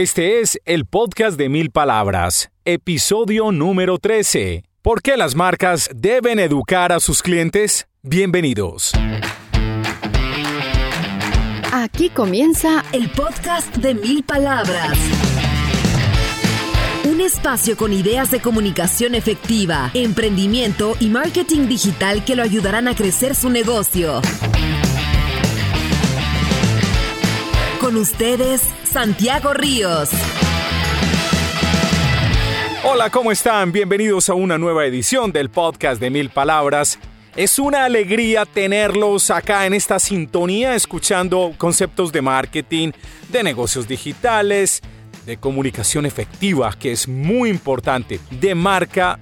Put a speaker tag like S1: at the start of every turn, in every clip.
S1: Este es el podcast de mil palabras, episodio número 13. ¿Por qué las marcas deben educar a sus clientes? Bienvenidos.
S2: Aquí comienza el podcast de mil palabras. Un espacio con ideas de comunicación efectiva, emprendimiento y marketing digital que lo ayudarán a crecer su negocio. Con ustedes, Santiago Ríos.
S1: Hola, ¿cómo están? Bienvenidos a una nueva edición del podcast de Mil Palabras. Es una alegría tenerlos acá en esta sintonía escuchando conceptos de marketing, de negocios digitales, de comunicación efectiva, que es muy importante, de marca.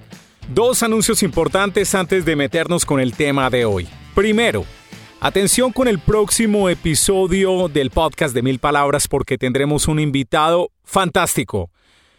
S1: Dos anuncios importantes antes de meternos con el tema de hoy. Primero, Atención con el próximo episodio del podcast de Mil Palabras porque tendremos un invitado fantástico.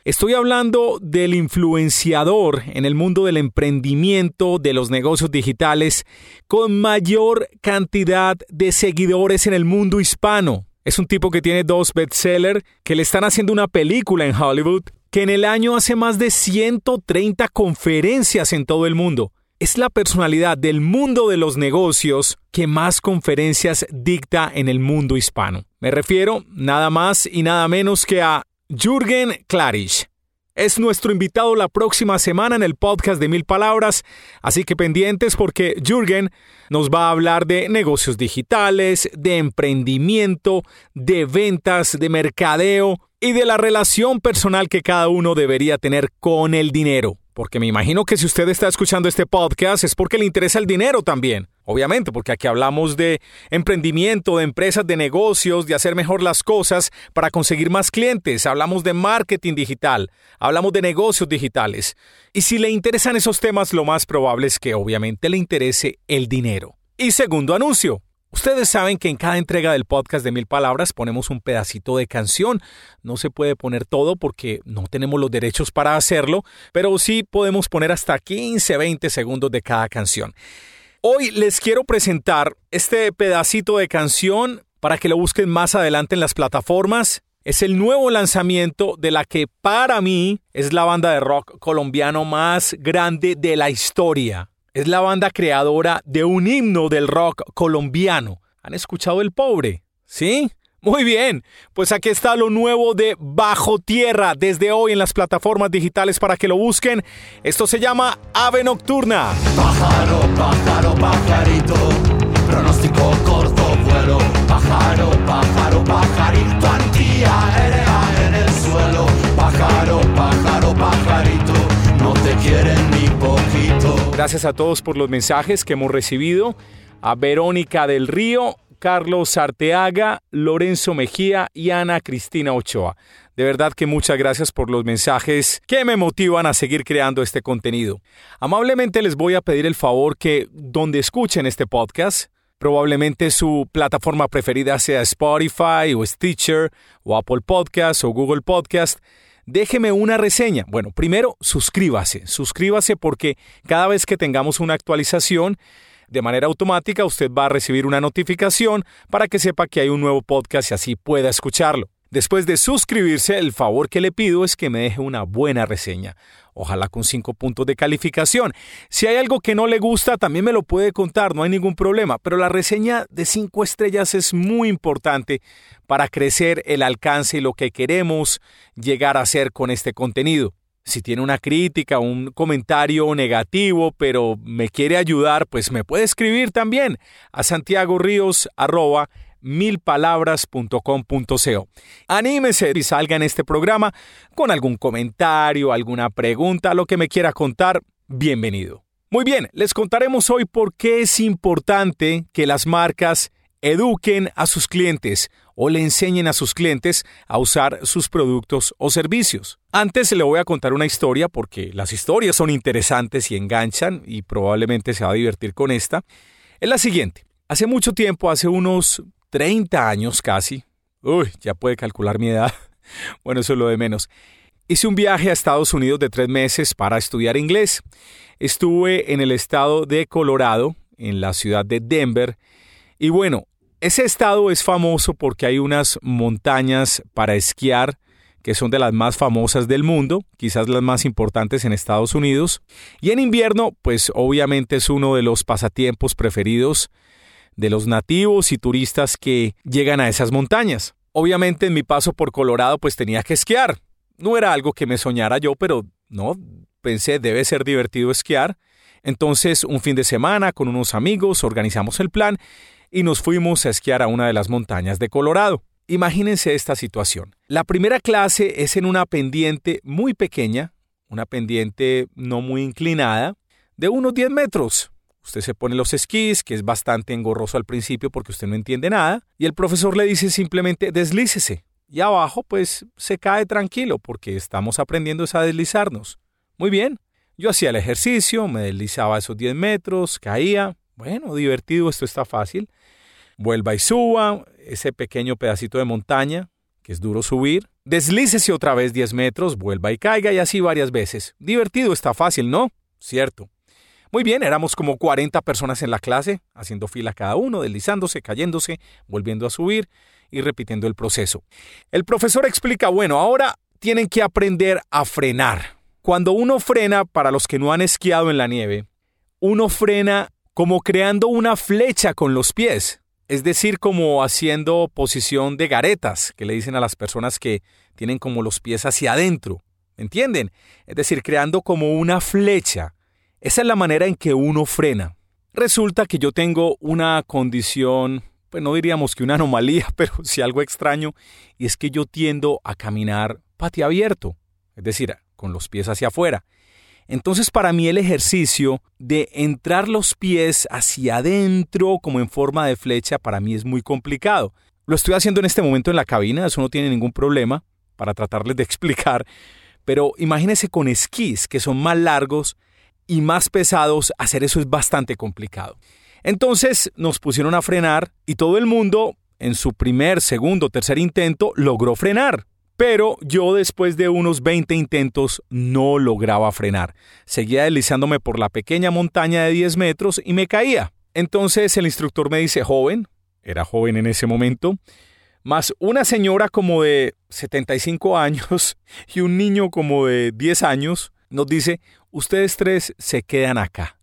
S1: Estoy hablando del influenciador en el mundo del emprendimiento, de los negocios digitales, con mayor cantidad de seguidores en el mundo hispano. Es un tipo que tiene dos bestsellers, que le están haciendo una película en Hollywood, que en el año hace más de 130 conferencias en todo el mundo es la personalidad del mundo de los negocios que más conferencias dicta en el mundo hispano. Me refiero nada más y nada menos que a Jürgen Klarich. Es nuestro invitado la próxima semana en el podcast de Mil Palabras, así que pendientes porque Jürgen nos va a hablar de negocios digitales, de emprendimiento, de ventas, de mercadeo y de la relación personal que cada uno debería tener con el dinero. Porque me imagino que si usted está escuchando este podcast es porque le interesa el dinero también. Obviamente, porque aquí hablamos de emprendimiento, de empresas, de negocios, de hacer mejor las cosas para conseguir más clientes. Hablamos de marketing digital, hablamos de negocios digitales. Y si le interesan esos temas, lo más probable es que obviamente le interese el dinero. Y segundo anuncio, Ustedes saben que en cada entrega del podcast de Mil Palabras ponemos un pedacito de canción. No se puede poner todo porque no tenemos los derechos para hacerlo, pero sí podemos poner hasta 15, 20 segundos de cada canción. Hoy les quiero presentar este pedacito de canción para que lo busquen más adelante en las plataformas. Es el nuevo lanzamiento de la que para mí es la banda de rock colombiano más grande de la historia es la banda creadora de un himno del rock colombiano. ¿Han escuchado El Pobre? ¿Sí? Muy bien, pues aquí está lo nuevo de Bajo Tierra desde hoy en las plataformas digitales para que lo busquen. Esto se llama Ave Nocturna.
S3: Pájaro, pájaro, pajarito,
S1: Gracias a todos por los mensajes que hemos recibido. A Verónica del Río, Carlos Arteaga, Lorenzo Mejía y Ana Cristina Ochoa. De verdad que muchas gracias por los mensajes que me motivan a seguir creando este contenido. Amablemente les voy a pedir el favor que donde escuchen este podcast, probablemente su plataforma preferida sea Spotify o Stitcher o Apple Podcast o Google Podcast, déjeme una reseña. Bueno, primero suscríbase, suscríbase porque cada vez que tengamos una actualización, de manera automática usted va a recibir una notificación para que sepa que hay un nuevo podcast y así pueda escucharlo. Después de suscribirse, el favor que le pido es que me deje una buena reseña, ojalá con cinco puntos de calificación. Si hay algo que no le gusta, también me lo puede contar, no hay ningún problema, pero la reseña de cinco estrellas es muy importante para crecer el alcance y lo que queremos llegar a hacer con este contenido. Si tiene una crítica, un comentario negativo, pero me quiere ayudar, pues me puede escribir también a Santiago Ríos milpalabras.com.co. Anímese y salga en este programa con algún comentario, alguna pregunta, lo que me quiera contar, bienvenido. Muy bien, les contaremos hoy por qué es importante que las marcas eduquen a sus clientes o le enseñen a sus clientes a usar sus productos o servicios. Antes le voy a contar una historia porque las historias son interesantes y enganchan y probablemente se va a divertir con esta. Es la siguiente. Hace mucho tiempo, hace unos 30 años casi. Uy, ya puede calcular mi edad. Bueno, eso es lo de menos. Hice un viaje a Estados Unidos de tres meses para estudiar inglés. Estuve en el estado de Colorado, en la ciudad de Denver. Y bueno, ese estado es famoso porque hay unas montañas para esquiar que son de las más famosas del mundo, quizás las más importantes en Estados Unidos. Y en invierno, pues obviamente es uno de los pasatiempos preferidos de los nativos y turistas que llegan a esas montañas. Obviamente en mi paso por Colorado pues tenía que esquiar. No era algo que me soñara yo, pero no, pensé debe ser divertido esquiar. Entonces un fin de semana con unos amigos organizamos el plan y nos fuimos a esquiar a una de las montañas de Colorado. Imagínense esta situación. La primera clase es en una pendiente muy pequeña, una pendiente no muy inclinada, de unos 10 metros. Usted se pone los esquís, que es bastante engorroso al principio porque usted no entiende nada, y el profesor le dice simplemente deslícese. Y abajo pues se cae tranquilo porque estamos aprendiendo a deslizarnos. Muy bien, yo hacía el ejercicio, me deslizaba esos 10 metros, caía. Bueno, divertido, esto está fácil vuelva y suba ese pequeño pedacito de montaña, que es duro subir, deslícese otra vez 10 metros, vuelva y caiga y así varias veces. Divertido, está fácil, ¿no? Cierto. Muy bien, éramos como 40 personas en la clase, haciendo fila cada uno, deslizándose, cayéndose, volviendo a subir y repitiendo el proceso. El profesor explica, bueno, ahora tienen que aprender a frenar. Cuando uno frena, para los que no han esquiado en la nieve, uno frena como creando una flecha con los pies es decir, como haciendo posición de garetas, que le dicen a las personas que tienen como los pies hacia adentro. ¿Entienden? Es decir, creando como una flecha. Esa es la manera en que uno frena. Resulta que yo tengo una condición, pues no diríamos que una anomalía, pero sí algo extraño, y es que yo tiendo a caminar pati abierto, es decir, con los pies hacia afuera. Entonces para mí el ejercicio de entrar los pies hacia adentro como en forma de flecha para mí es muy complicado. Lo estoy haciendo en este momento en la cabina, eso no tiene ningún problema para tratarles de explicar, pero imagínense con esquís que son más largos y más pesados, hacer eso es bastante complicado. Entonces nos pusieron a frenar y todo el mundo en su primer, segundo, tercer intento logró frenar. Pero yo después de unos 20 intentos no lograba frenar. Seguía deslizándome por la pequeña montaña de 10 metros y me caía. Entonces el instructor me dice, joven, era joven en ese momento, más una señora como de 75 años y un niño como de 10 años, nos dice, ustedes tres se quedan acá.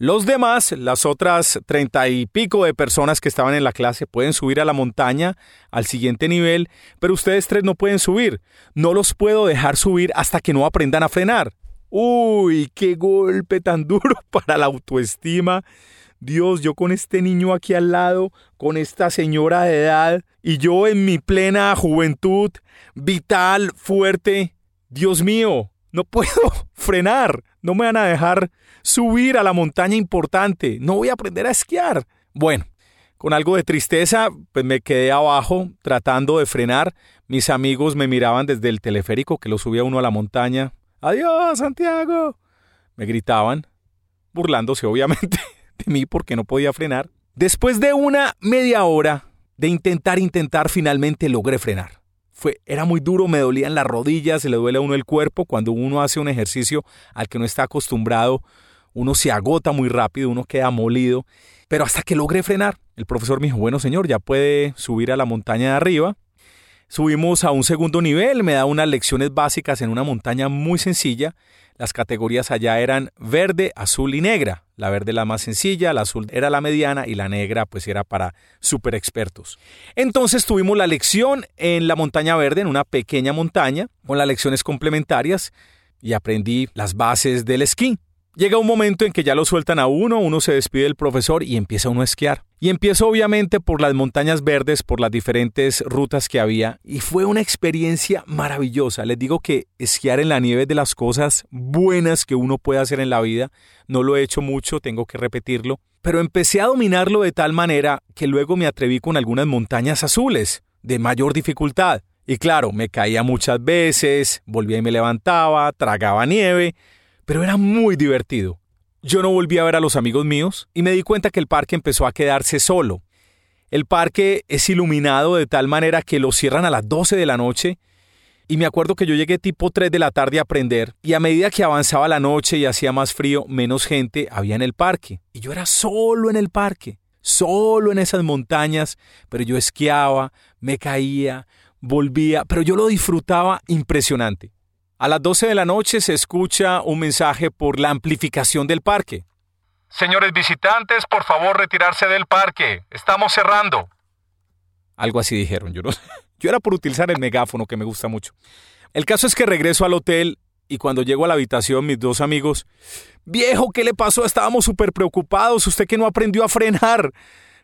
S1: Los demás, las otras treinta y pico de personas que estaban en la clase, pueden subir a la montaña al siguiente nivel, pero ustedes tres no pueden subir. No los puedo dejar subir hasta que no aprendan a frenar. Uy, qué golpe tan duro para la autoestima. Dios, yo con este niño aquí al lado, con esta señora de edad, y yo en mi plena juventud, vital, fuerte. Dios mío, no puedo frenar. No me van a dejar subir a la montaña importante. No voy a aprender a esquiar. Bueno, con algo de tristeza, pues me quedé abajo tratando de frenar. Mis amigos me miraban desde el teleférico que lo subía uno a la montaña. Adiós, Santiago. Me gritaban, burlándose obviamente de mí porque no podía frenar. Después de una media hora de intentar, intentar, finalmente logré frenar era muy duro, me dolían las rodillas, se le duele a uno el cuerpo. Cuando uno hace un ejercicio al que no está acostumbrado, uno se agota muy rápido, uno queda molido. Pero hasta que logré frenar, el profesor me dijo, bueno señor, ya puede subir a la montaña de arriba. Subimos a un segundo nivel, me da unas lecciones básicas en una montaña muy sencilla. Las categorías allá eran verde, azul y negra. La verde la más sencilla, la azul era la mediana y la negra pues era para super expertos. Entonces tuvimos la lección en la montaña verde, en una pequeña montaña, con las lecciones complementarias y aprendí las bases del esquí. Llega un momento en que ya lo sueltan a uno, uno se despide del profesor y empieza uno a esquiar. Y empiezo obviamente por las montañas verdes, por las diferentes rutas que había, y fue una experiencia maravillosa. Les digo que esquiar en la nieve es de las cosas buenas que uno puede hacer en la vida. No lo he hecho mucho, tengo que repetirlo, pero empecé a dominarlo de tal manera que luego me atreví con algunas montañas azules, de mayor dificultad. Y claro, me caía muchas veces, volvía y me levantaba, tragaba nieve, pero era muy divertido. Yo no volví a ver a los amigos míos y me di cuenta que el parque empezó a quedarse solo. El parque es iluminado de tal manera que lo cierran a las 12 de la noche y me acuerdo que yo llegué tipo 3 de la tarde a aprender y a medida que avanzaba la noche y hacía más frío, menos gente había en el parque. Y yo era solo en el parque, solo en esas montañas, pero yo esquiaba, me caía, volvía, pero yo lo disfrutaba impresionante. A las 12 de la noche se escucha un mensaje por la amplificación del parque.
S4: Señores visitantes, por favor retirarse del parque. Estamos cerrando.
S1: Algo así dijeron, yo no Yo era por utilizar el megáfono que me gusta mucho. El caso es que regreso al hotel y cuando llego a la habitación mis dos amigos, viejo, ¿qué le pasó? Estábamos súper preocupados, usted que no aprendió a frenar.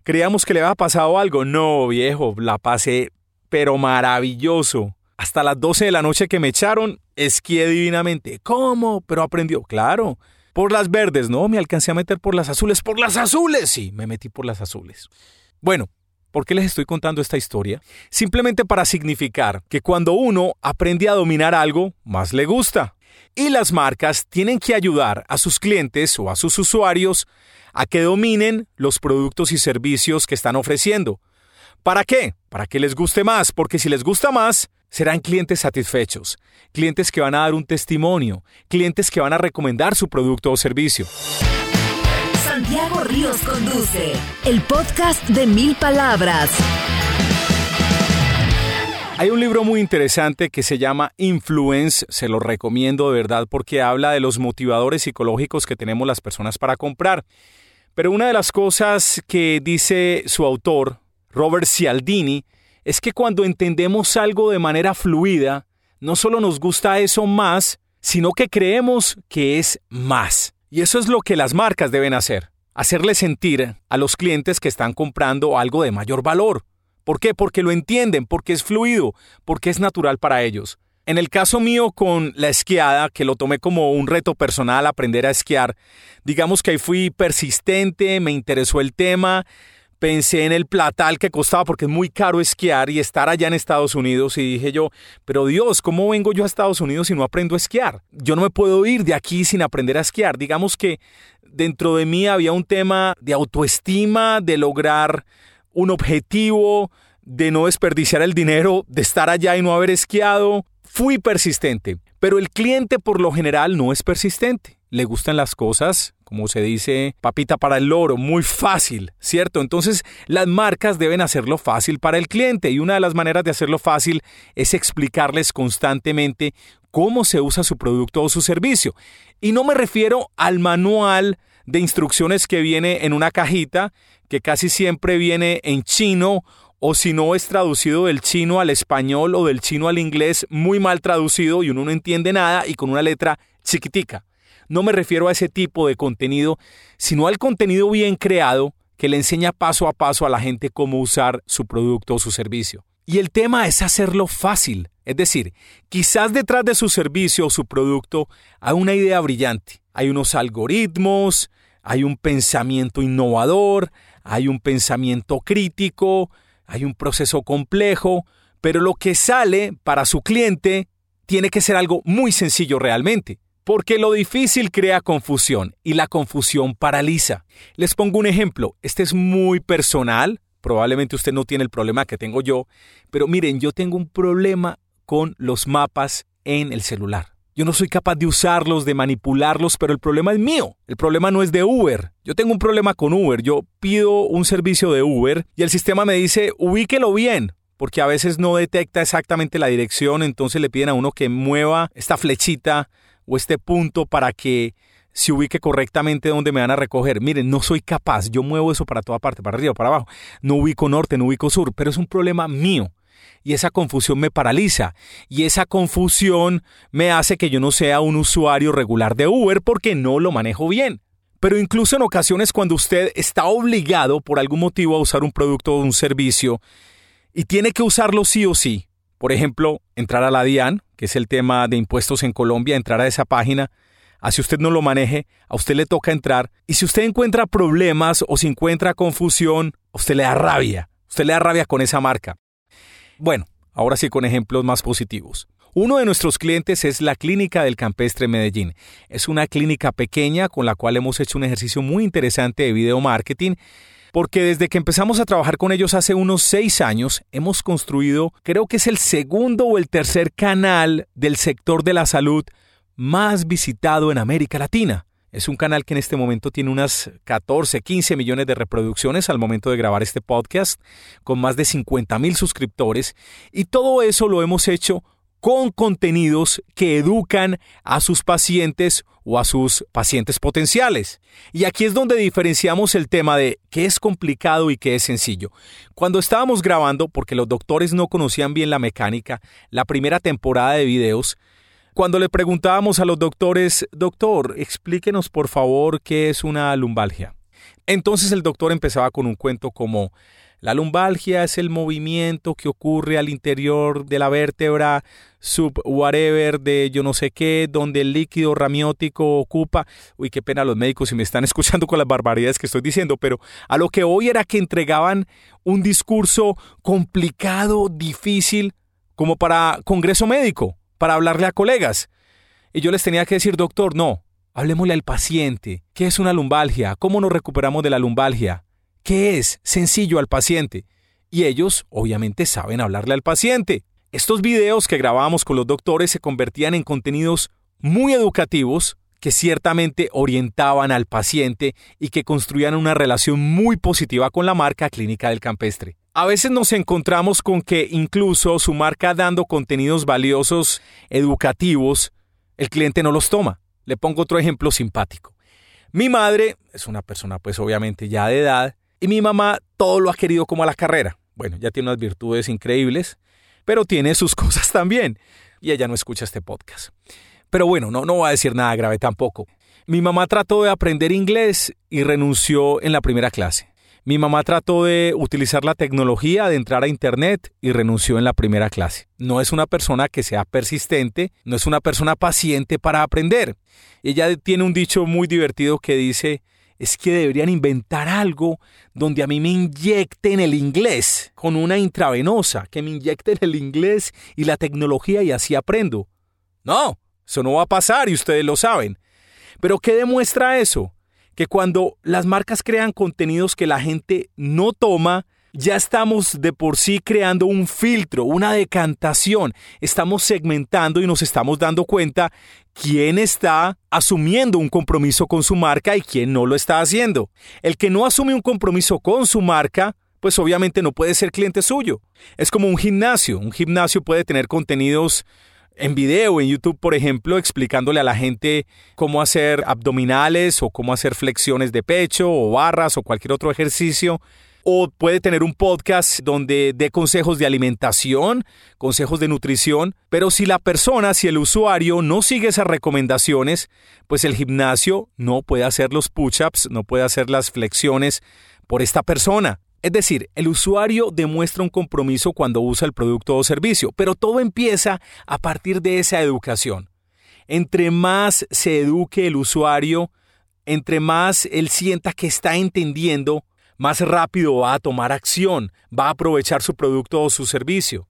S1: Creíamos que le había pasado algo. No, viejo, la pasé, pero maravilloso. Hasta las 12 de la noche que me echaron, esquié divinamente. ¿Cómo? Pero aprendió. Claro. Por las verdes, no, me alcancé a meter por las azules. ¡Por las azules! Sí, me metí por las azules. Bueno, ¿Por qué les estoy contando esta historia? Simplemente para significar que cuando uno aprende a dominar algo, más le gusta. Y las marcas tienen que ayudar a sus clientes o a sus usuarios a que dominen los productos y servicios que están ofreciendo. ¿Para qué? Para que les guste más, porque si les gusta más, serán clientes satisfechos, clientes que van a dar un testimonio, clientes que van a recomendar su producto o servicio.
S2: Santiago Ríos Conduce, el podcast de mil palabras.
S1: Hay un libro muy interesante que se llama Influence, se lo recomiendo de verdad porque habla de los motivadores psicológicos que tenemos las personas para comprar. Pero una de las cosas que dice su autor, Robert Cialdini, es que cuando entendemos algo de manera fluida, no solo nos gusta eso más, sino que creemos que es más. Y eso es lo que las marcas deben hacer, hacerle sentir a los clientes que están comprando algo de mayor valor. ¿Por qué? Porque lo entienden, porque es fluido, porque es natural para ellos. En el caso mío con la esquiada, que lo tomé como un reto personal aprender a esquiar, digamos que ahí fui persistente, me interesó el tema, pensé en el platal que costaba porque es muy caro esquiar y estar allá en Estados Unidos y dije yo, pero Dios, ¿cómo vengo yo a Estados Unidos si no aprendo a esquiar? Yo no me puedo ir de aquí sin aprender a esquiar. Digamos que dentro de mí había un tema de autoestima, de lograr un objetivo, de no desperdiciar el dinero, de estar allá y no haber esquiado. Fui persistente, pero el cliente por lo general no es persistente. Le gustan las cosas como se dice, papita para el loro, muy fácil, ¿cierto? Entonces las marcas deben hacerlo fácil para el cliente y una de las maneras de hacerlo fácil es explicarles constantemente cómo se usa su producto o su servicio. Y no me refiero al manual de instrucciones que viene en una cajita, que casi siempre viene en chino o si no es traducido del chino al español o del chino al inglés, muy mal traducido y uno no entiende nada y con una letra chiquitica. No me refiero a ese tipo de contenido, sino al contenido bien creado que le enseña paso a paso a la gente cómo usar su producto o su servicio. Y el tema es hacerlo fácil. Es decir, quizás detrás de su servicio o su producto hay una idea brillante. Hay unos algoritmos, hay un pensamiento innovador, hay un pensamiento crítico, hay un proceso complejo, pero lo que sale para su cliente tiene que ser algo muy sencillo realmente. Porque lo difícil crea confusión y la confusión paraliza. Les pongo un ejemplo, este es muy personal, probablemente usted no tiene el problema que tengo yo, pero miren, yo tengo un problema con los mapas en el celular. Yo no soy capaz de usarlos, de manipularlos, pero el problema es mío. El problema no es de Uber. Yo tengo un problema con Uber. Yo pido un servicio de Uber y el sistema me dice, ubíquelo bien, porque a veces no detecta exactamente la dirección, entonces le piden a uno que mueva esta flechita o este punto para que se ubique correctamente donde me van a recoger. Miren, no soy capaz, yo muevo eso para toda parte, para arriba, para abajo. No ubico norte, no ubico sur, pero es un problema mío. Y esa confusión me paraliza. Y esa confusión me hace que yo no sea un usuario regular de Uber porque no lo manejo bien. Pero incluso en ocasiones cuando usted está obligado por algún motivo a usar un producto o un servicio y tiene que usarlo sí o sí, por ejemplo, entrar a la DIAN, que es el tema de impuestos en Colombia, entrar a esa página, así usted no lo maneje, a usted le toca entrar, y si usted encuentra problemas o si encuentra confusión, usted le da rabia, usted le da rabia con esa marca. Bueno, ahora sí con ejemplos más positivos. Uno de nuestros clientes es la Clínica del Campestre Medellín. Es una clínica pequeña con la cual hemos hecho un ejercicio muy interesante de video marketing porque desde que empezamos a trabajar con ellos hace unos seis años, hemos construido, creo que es el segundo o el tercer canal del sector de la salud más visitado en América Latina. Es un canal que en este momento tiene unas 14, 15 millones de reproducciones al momento de grabar este podcast, con más de 50 mil suscriptores. Y todo eso lo hemos hecho con contenidos que educan a sus pacientes o a sus pacientes potenciales. Y aquí es donde diferenciamos el tema de qué es complicado y qué es sencillo. Cuando estábamos grabando, porque los doctores no conocían bien la mecánica, la primera temporada de videos, cuando le preguntábamos a los doctores, doctor, explíquenos por favor qué es una lumbalgia. Entonces el doctor empezaba con un cuento como, la lumbalgia es el movimiento que ocurre al interior de la vértebra sub whatever de yo no sé qué, donde el líquido ramiótico ocupa. Uy, qué pena los médicos si me están escuchando con las barbaridades que estoy diciendo, pero a lo que hoy era que entregaban un discurso complicado, difícil, como para congreso médico para hablarle a colegas. Y yo les tenía que decir, doctor, no, hablemosle al paciente. ¿Qué es una lumbalgia? ¿Cómo nos recuperamos de la lumbalgia? ¿Qué es? Sencillo al paciente. Y ellos, obviamente, saben hablarle al paciente. Estos videos que grabábamos con los doctores se convertían en contenidos muy educativos que ciertamente orientaban al paciente y que construían una relación muy positiva con la marca clínica del campestre. A veces nos encontramos con que incluso su marca dando contenidos valiosos, educativos, el cliente no los toma. Le pongo otro ejemplo simpático. Mi madre es una persona pues obviamente ya de edad y mi mamá todo lo ha querido como a la carrera. Bueno, ya tiene unas virtudes increíbles, pero tiene sus cosas también. Y ella no escucha este podcast. Pero bueno, no, no va a decir nada grave tampoco. Mi mamá trató de aprender inglés y renunció en la primera clase. Mi mamá trató de utilizar la tecnología, de entrar a Internet y renunció en la primera clase. No es una persona que sea persistente, no es una persona paciente para aprender. Ella tiene un dicho muy divertido que dice, es que deberían inventar algo donde a mí me inyecten el inglés con una intravenosa, que me inyecten el inglés y la tecnología y así aprendo. No, eso no va a pasar y ustedes lo saben. Pero ¿qué demuestra eso? que cuando las marcas crean contenidos que la gente no toma, ya estamos de por sí creando un filtro, una decantación. Estamos segmentando y nos estamos dando cuenta quién está asumiendo un compromiso con su marca y quién no lo está haciendo. El que no asume un compromiso con su marca, pues obviamente no puede ser cliente suyo. Es como un gimnasio. Un gimnasio puede tener contenidos en video en YouTube, por ejemplo, explicándole a la gente cómo hacer abdominales o cómo hacer flexiones de pecho o barras o cualquier otro ejercicio. O puede tener un podcast donde dé consejos de alimentación, consejos de nutrición, pero si la persona, si el usuario no sigue esas recomendaciones, pues el gimnasio no puede hacer los push-ups, no puede hacer las flexiones por esta persona. Es decir, el usuario demuestra un compromiso cuando usa el producto o servicio, pero todo empieza a partir de esa educación. Entre más se eduque el usuario, entre más él sienta que está entendiendo, más rápido va a tomar acción, va a aprovechar su producto o su servicio.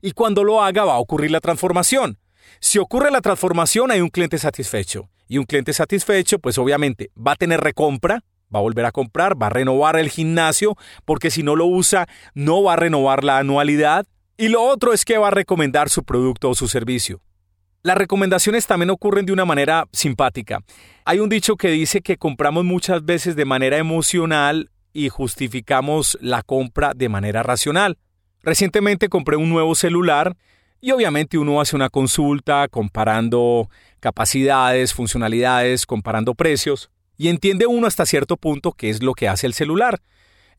S1: Y cuando lo haga va a ocurrir la transformación. Si ocurre la transformación hay un cliente satisfecho. Y un cliente satisfecho, pues obviamente va a tener recompra, va a volver a comprar, va a renovar el gimnasio, porque si no lo usa, no va a renovar la anualidad. Y lo otro es que va a recomendar su producto o su servicio. Las recomendaciones también ocurren de una manera simpática. Hay un dicho que dice que compramos muchas veces de manera emocional y justificamos la compra de manera racional. Recientemente compré un nuevo celular y obviamente uno hace una consulta comparando capacidades, funcionalidades, comparando precios. Y entiende uno hasta cierto punto qué es lo que hace el celular.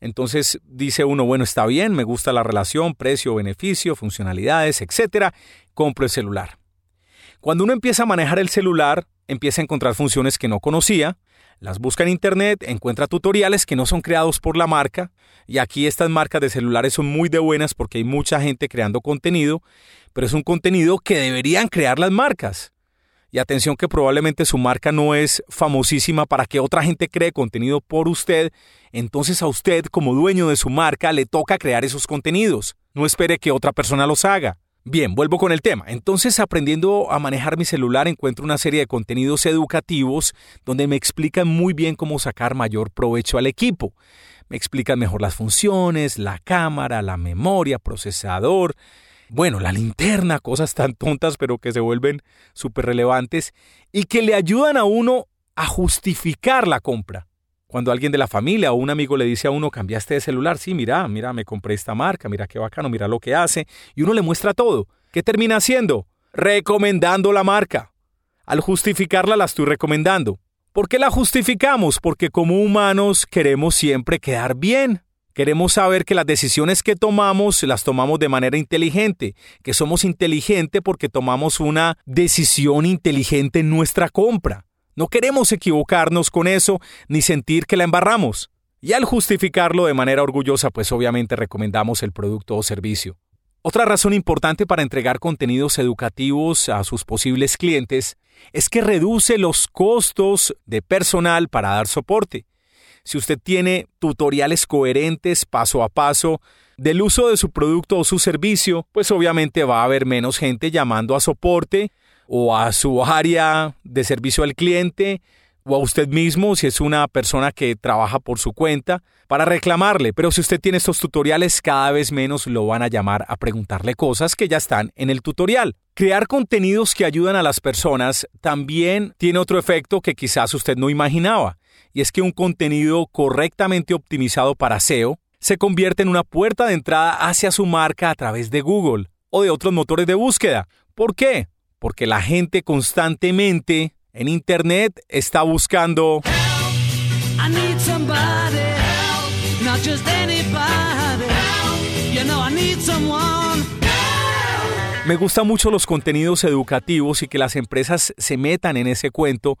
S1: Entonces dice uno, bueno, está bien, me gusta la relación, precio, beneficio, funcionalidades, etcétera, compro el celular. Cuando uno empieza a manejar el celular, empieza a encontrar funciones que no conocía, las busca en internet, encuentra tutoriales que no son creados por la marca, y aquí estas marcas de celulares son muy de buenas porque hay mucha gente creando contenido, pero es un contenido que deberían crear las marcas. Y atención que probablemente su marca no es famosísima para que otra gente cree contenido por usted, entonces a usted como dueño de su marca le toca crear esos contenidos. No espere que otra persona los haga. Bien, vuelvo con el tema. Entonces, aprendiendo a manejar mi celular, encuentro una serie de contenidos educativos donde me explican muy bien cómo sacar mayor provecho al equipo. Me explican mejor las funciones, la cámara, la memoria, procesador, bueno, la linterna, cosas tan tontas pero que se vuelven súper relevantes y que le ayudan a uno a justificar la compra. Cuando alguien de la familia o un amigo le dice a uno, cambiaste de celular, sí, mira, mira, me compré esta marca, mira qué bacano, mira lo que hace, y uno le muestra todo. ¿Qué termina haciendo? Recomendando la marca. Al justificarla la estoy recomendando. ¿Por qué la justificamos? Porque como humanos queremos siempre quedar bien. Queremos saber que las decisiones que tomamos las tomamos de manera inteligente, que somos inteligentes porque tomamos una decisión inteligente en nuestra compra. No queremos equivocarnos con eso ni sentir que la embarramos. Y al justificarlo de manera orgullosa, pues obviamente recomendamos el producto o servicio. Otra razón importante para entregar contenidos educativos a sus posibles clientes es que reduce los costos de personal para dar soporte. Si usted tiene tutoriales coherentes paso a paso del uso de su producto o su servicio, pues obviamente va a haber menos gente llamando a soporte o a su área de servicio al cliente o a usted mismo si es una persona que trabaja por su cuenta para reclamarle. Pero si usted tiene estos tutoriales, cada vez menos lo van a llamar a preguntarle cosas que ya están en el tutorial. Crear contenidos que ayudan a las personas también tiene otro efecto que quizás usted no imaginaba, y es que un contenido correctamente optimizado para SEO se convierte en una puerta de entrada hacia su marca a través de Google o de otros motores de búsqueda. ¿Por qué? Porque la gente constantemente en Internet está buscando... Me gustan mucho los contenidos educativos y que las empresas se metan en ese cuento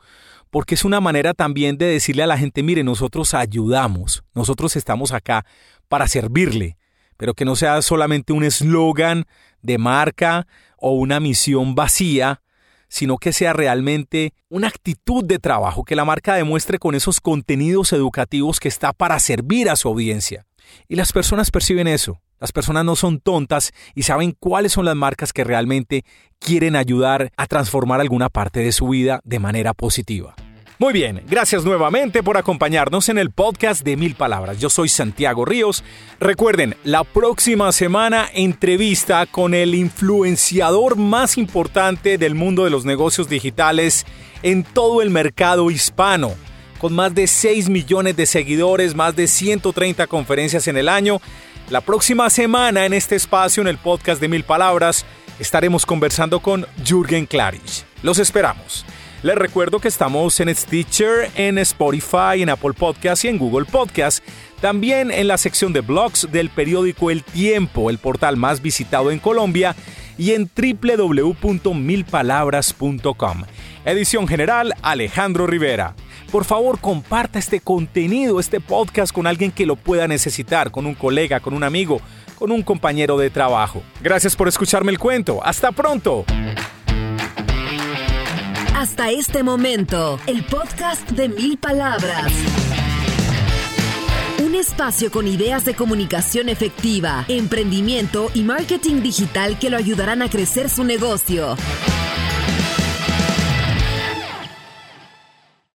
S1: porque es una manera también de decirle a la gente, mire, nosotros ayudamos, nosotros estamos acá para servirle, pero que no sea solamente un eslogan de marca o una misión vacía, sino que sea realmente una actitud de trabajo que la marca demuestre con esos contenidos educativos que está para servir a su audiencia. Y las personas perciben eso. Las personas no son tontas y saben cuáles son las marcas que realmente quieren ayudar a transformar alguna parte de su vida de manera positiva. Muy bien, gracias nuevamente por acompañarnos en el podcast de Mil Palabras. Yo soy Santiago Ríos. Recuerden, la próxima semana entrevista con el influenciador más importante del mundo de los negocios digitales en todo el mercado hispano. Con más de 6 millones de seguidores, más de 130 conferencias en el año. La próxima semana en este espacio, en el podcast de Mil Palabras, estaremos conversando con Jürgen Klarich. Los esperamos. Les recuerdo que estamos en Stitcher, en Spotify, en Apple Podcast y en Google Podcast. También en la sección de blogs del periódico El Tiempo, el portal más visitado en Colombia, y en www.milpalabras.com. Edición general Alejandro Rivera. Por favor, comparta este contenido, este podcast con alguien que lo pueda necesitar, con un colega, con un amigo, con un compañero de trabajo. Gracias por escucharme el cuento. Hasta pronto.
S2: Hasta este momento, el podcast de mil palabras. Un espacio con ideas de comunicación efectiva, emprendimiento y marketing digital que lo ayudarán a crecer su negocio.